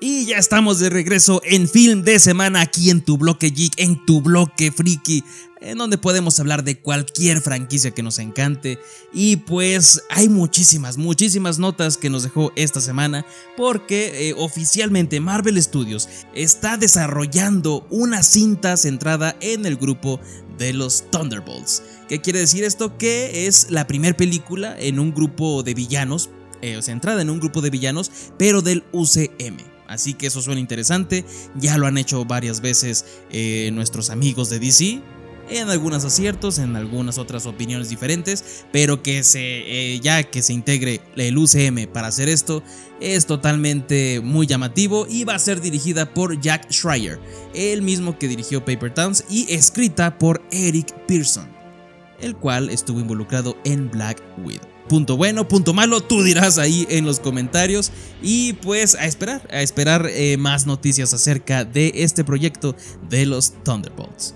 Y ya estamos de regreso en Film de Semana aquí en tu bloque geek, en tu bloque friki, en donde podemos hablar de cualquier franquicia que nos encante. Y pues hay muchísimas, muchísimas notas que nos dejó esta semana porque eh, oficialmente Marvel Studios está desarrollando una cinta centrada en el grupo de los Thunderbolts. ¿Qué quiere decir esto? Que es la primera película en un grupo de villanos, eh, centrada en un grupo de villanos, pero del UCM. Así que eso suena interesante. Ya lo han hecho varias veces eh, nuestros amigos de DC. En algunos aciertos, en algunas otras opiniones diferentes, pero que se, eh, ya que se integre el UCM para hacer esto, es totalmente muy llamativo y va a ser dirigida por Jack Schreier, el mismo que dirigió Paper Towns y escrita por Eric Pearson, el cual estuvo involucrado en Black Widow punto bueno, punto malo, tú dirás ahí en los comentarios. Y pues a esperar, a esperar eh, más noticias acerca de este proyecto de los Thunderbolts.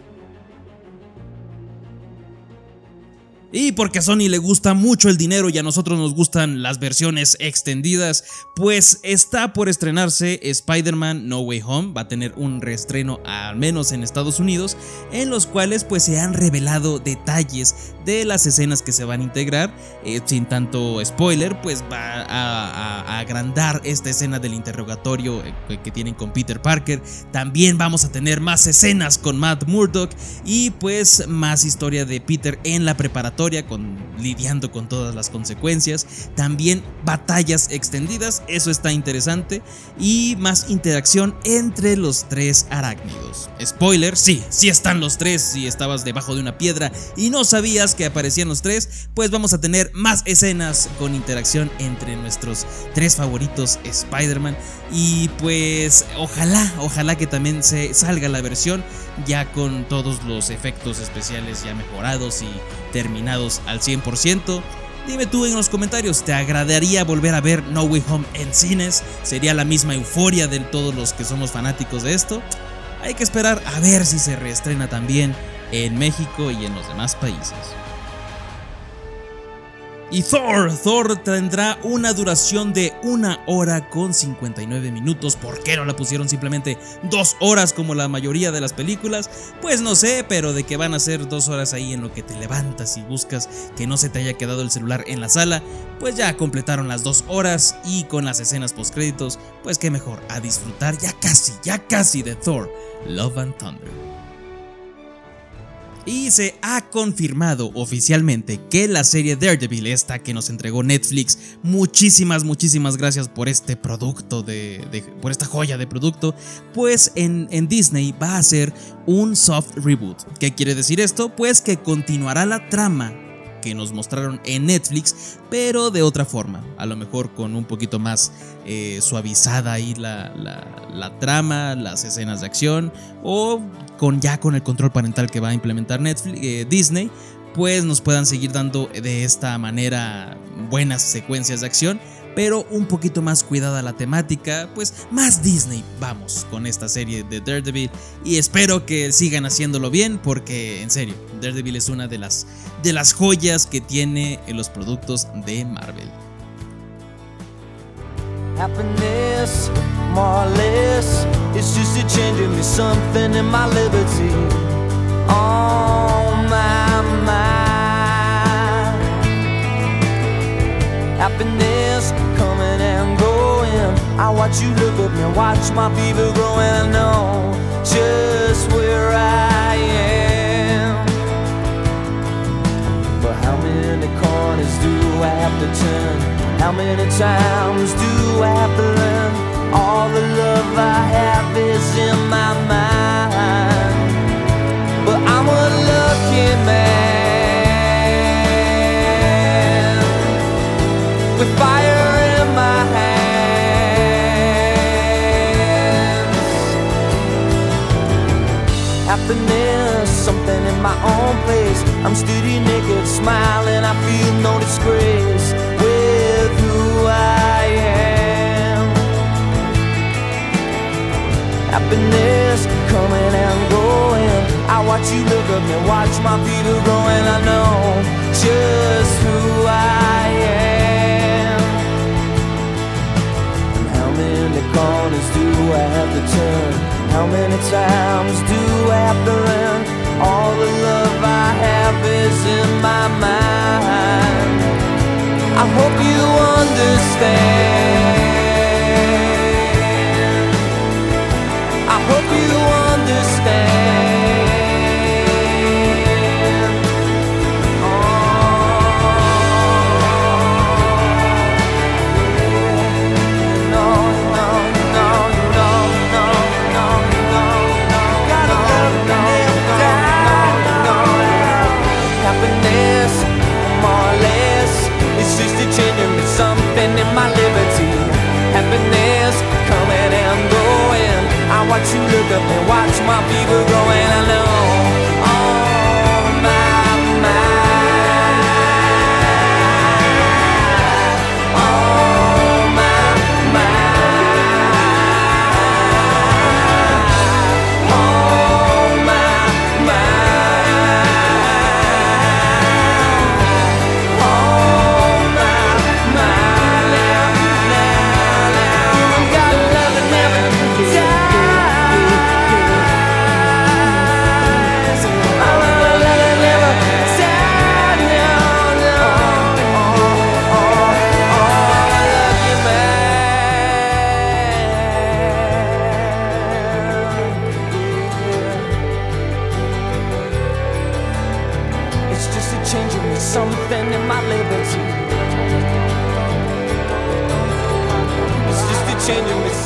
Y porque a Sony le gusta mucho el dinero y a nosotros nos gustan las versiones extendidas, pues está por estrenarse Spider-Man No Way Home, va a tener un reestreno al menos en Estados Unidos, en los cuales pues se han revelado detalles de las escenas que se van a integrar, eh, sin tanto spoiler, pues va a, agrandar esta escena del interrogatorio eh, que tienen con Peter Parker, también vamos a tener más escenas con Matt Murdock y pues más historia de Peter en la preparatoria con, lidiando con todas las consecuencias. También batallas extendidas, eso está interesante. Y más interacción entre los tres arácnidos. Spoiler, sí, sí están los tres. Si estabas debajo de una piedra y no sabías que aparecían los tres, pues vamos a tener más escenas con interacción entre nuestros tres favoritos Spider-Man. Y pues ojalá, ojalá que también se salga la versión ya con todos los efectos especiales ya mejorados y terminados al 100%. Dime tú en los comentarios, ¿te agradaría volver a ver No Way Home en cines? ¿Sería la misma euforia de todos los que somos fanáticos de esto? Hay que esperar a ver si se reestrena también en México y en los demás países. Y Thor, Thor tendrá una duración de una hora con 59 minutos. ¿Por qué no la pusieron simplemente dos horas como la mayoría de las películas? Pues no sé, pero de que van a ser dos horas ahí en lo que te levantas y buscas que no se te haya quedado el celular en la sala, pues ya completaron las dos horas y con las escenas post créditos, pues qué mejor a disfrutar ya casi, ya casi de Thor, Love and Thunder. Y se ha confirmado oficialmente que la serie Daredevil, esta que nos entregó Netflix, muchísimas, muchísimas gracias por este producto, de, por esta joya de producto, pues en, en Disney va a ser un soft reboot. ¿Qué quiere decir esto? Pues que continuará la trama que nos mostraron en Netflix, pero de otra forma, a lo mejor con un poquito más eh, suavizada ahí la, la, trama, las escenas de acción, o con ya con el control parental que va a implementar Netflix, eh, Disney, pues nos puedan seguir dando de esta manera buenas secuencias de acción pero un poquito más cuidada la temática, pues más Disney vamos con esta serie de Daredevil y espero que sigan haciéndolo bien porque en serio, Daredevil es una de las de las joyas que tiene en los productos de Marvel. Happiness, more or less, just me something. Oh. Happiness watch you look at me, watch my fever grow, and I know just where I am. But how many corners do I have to turn? How many times happiness, something in my own place. I'm steady naked, smiling, I feel no disgrace with who I am. happiness coming and going. I watch you look up and watch my fever growing. I know just who I am. Understand. watch my people going alone.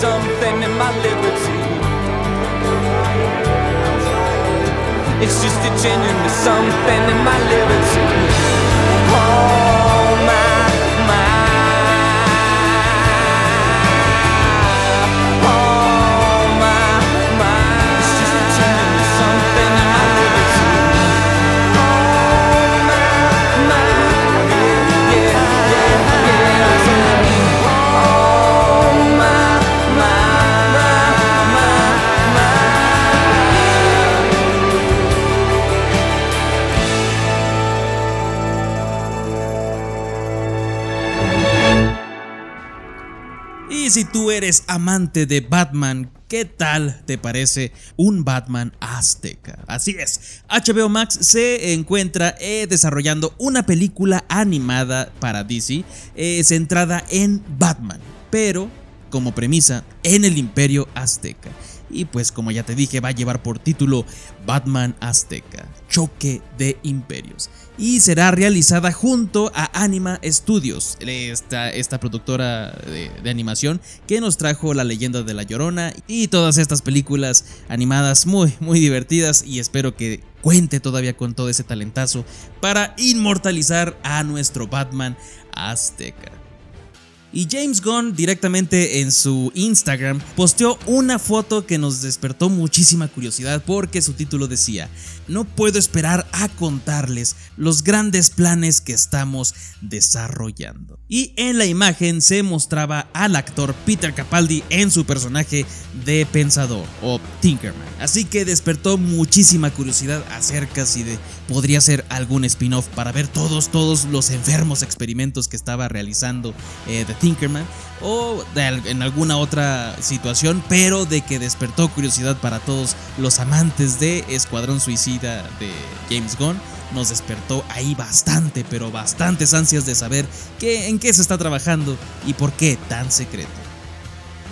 Something in my liberty. It's just a genuine something in my liberty. Eres amante de Batman, ¿qué tal te parece un Batman azteca? Así es, HBO Max se encuentra eh, desarrollando una película animada para DC eh, centrada en Batman, pero como premisa en el imperio azteca. Y pues como ya te dije, va a llevar por título Batman Azteca, Choque de Imperios. Y será realizada junto a Anima Studios, esta, esta productora de, animación que nos trajo La leyenda de la Llorona y todas estas películas animadas muy, muy divertidas y espero que cuente todavía con todo ese talentazo para inmortalizar a nuestro Batman Azteca. Y James Gunn directamente en su Instagram posteó una foto que nos despertó muchísima curiosidad porque su título decía, no puedo esperar a contarles los grandes planes que estamos desarrollando. Y en la imagen se mostraba al actor Peter Capaldi en su personaje de Pensador o Tinkerman. Así que despertó muchísima curiosidad acerca si de podría ser algún spin-off para ver todos, todos los enfermos experimentos que estaba realizando eh, Tinkerman o en alguna otra situación, pero de que despertó curiosidad para todos los amantes de Escuadrón Suicida de James Gunn. Nos despertó ahí bastante, pero bastantes ansias de saber qué, en qué se está trabajando y por qué tan secreto.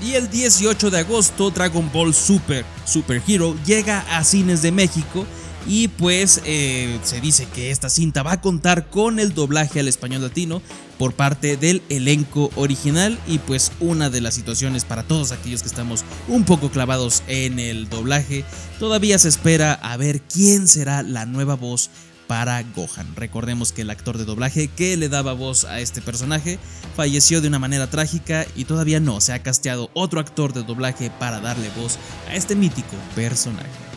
Y el 18 de agosto Dragon Ball Super Super Hero llega a cines de México y pues eh, se dice que esta cinta va a contar con el doblaje al español latino por parte del elenco original y pues una de las situaciones para todos aquellos que estamos un poco clavados en el doblaje, todavía se espera a ver quién será la nueva voz para Gohan. Recordemos que el actor de doblaje que le daba voz a este personaje falleció de una manera trágica y todavía no se ha casteado otro actor de doblaje para darle voz a este mítico personaje.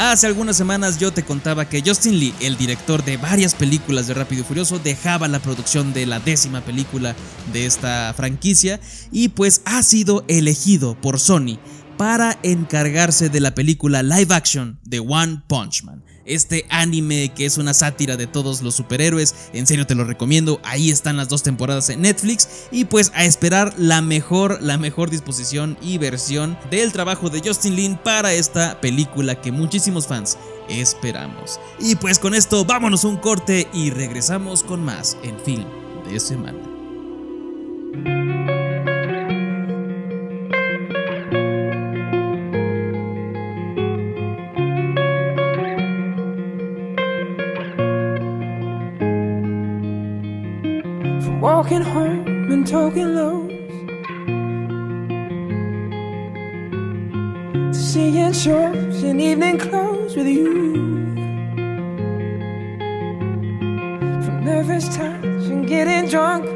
Hace algunas semanas yo te contaba que Justin Lee, el director de varias películas de Rápido y Furioso, dejaba la producción de la décima película de esta franquicia y pues ha sido elegido por Sony para encargarse de la película live action de One Punch Man. Este anime que es una sátira de todos los superhéroes, en serio te lo recomiendo, ahí están las dos temporadas en Netflix y pues a esperar la mejor, la mejor disposición y versión del trabajo de Justin Lin para esta película que muchísimos fans esperamos. Y pues con esto vámonos un corte y regresamos con más en Film de Semana. Walking home and talking lows. To seeing shows in evening clothes with you. From nervous touch and getting drunk.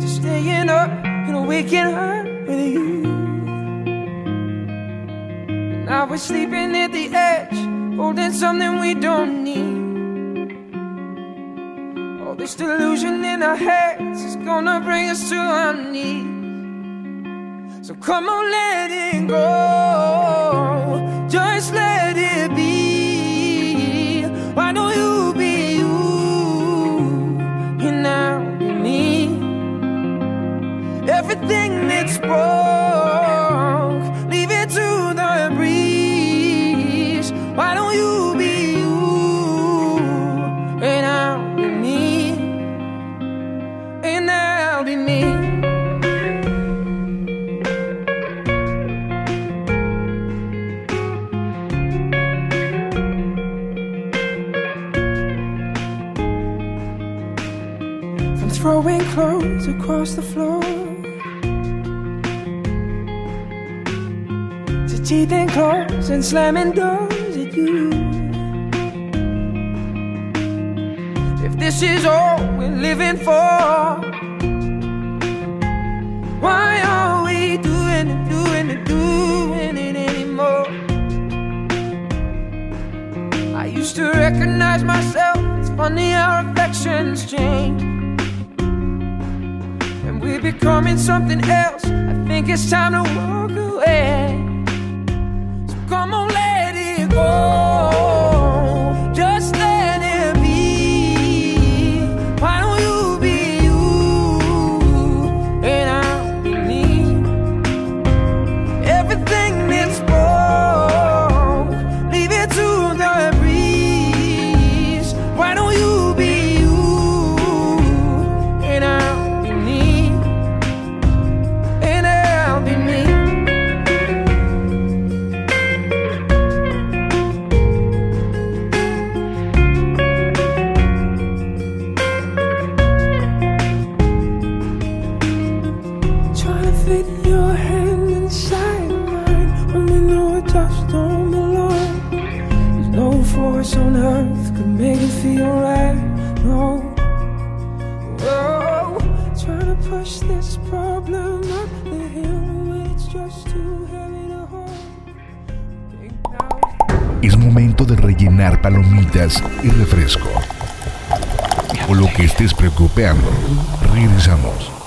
To staying up and waking up with you. And now we're sleeping at the edge holding something we don't need this delusion in our heads is gonna bring us to our knees. So come on, let it go. To teething claws and slamming doors at you. If this is all we're living for, why are we doing it, doing it, doing it anymore? I used to recognize myself. It's funny how affections change. And we're becoming something else. I think it's time to walk away. So force on earth could make it feel right. No. Whoa. Trying to push this problem up the hill it's just too heavy to hold. Es momento de rellenar palomitas y refresco. O lo que estés preocupando. Regresamos.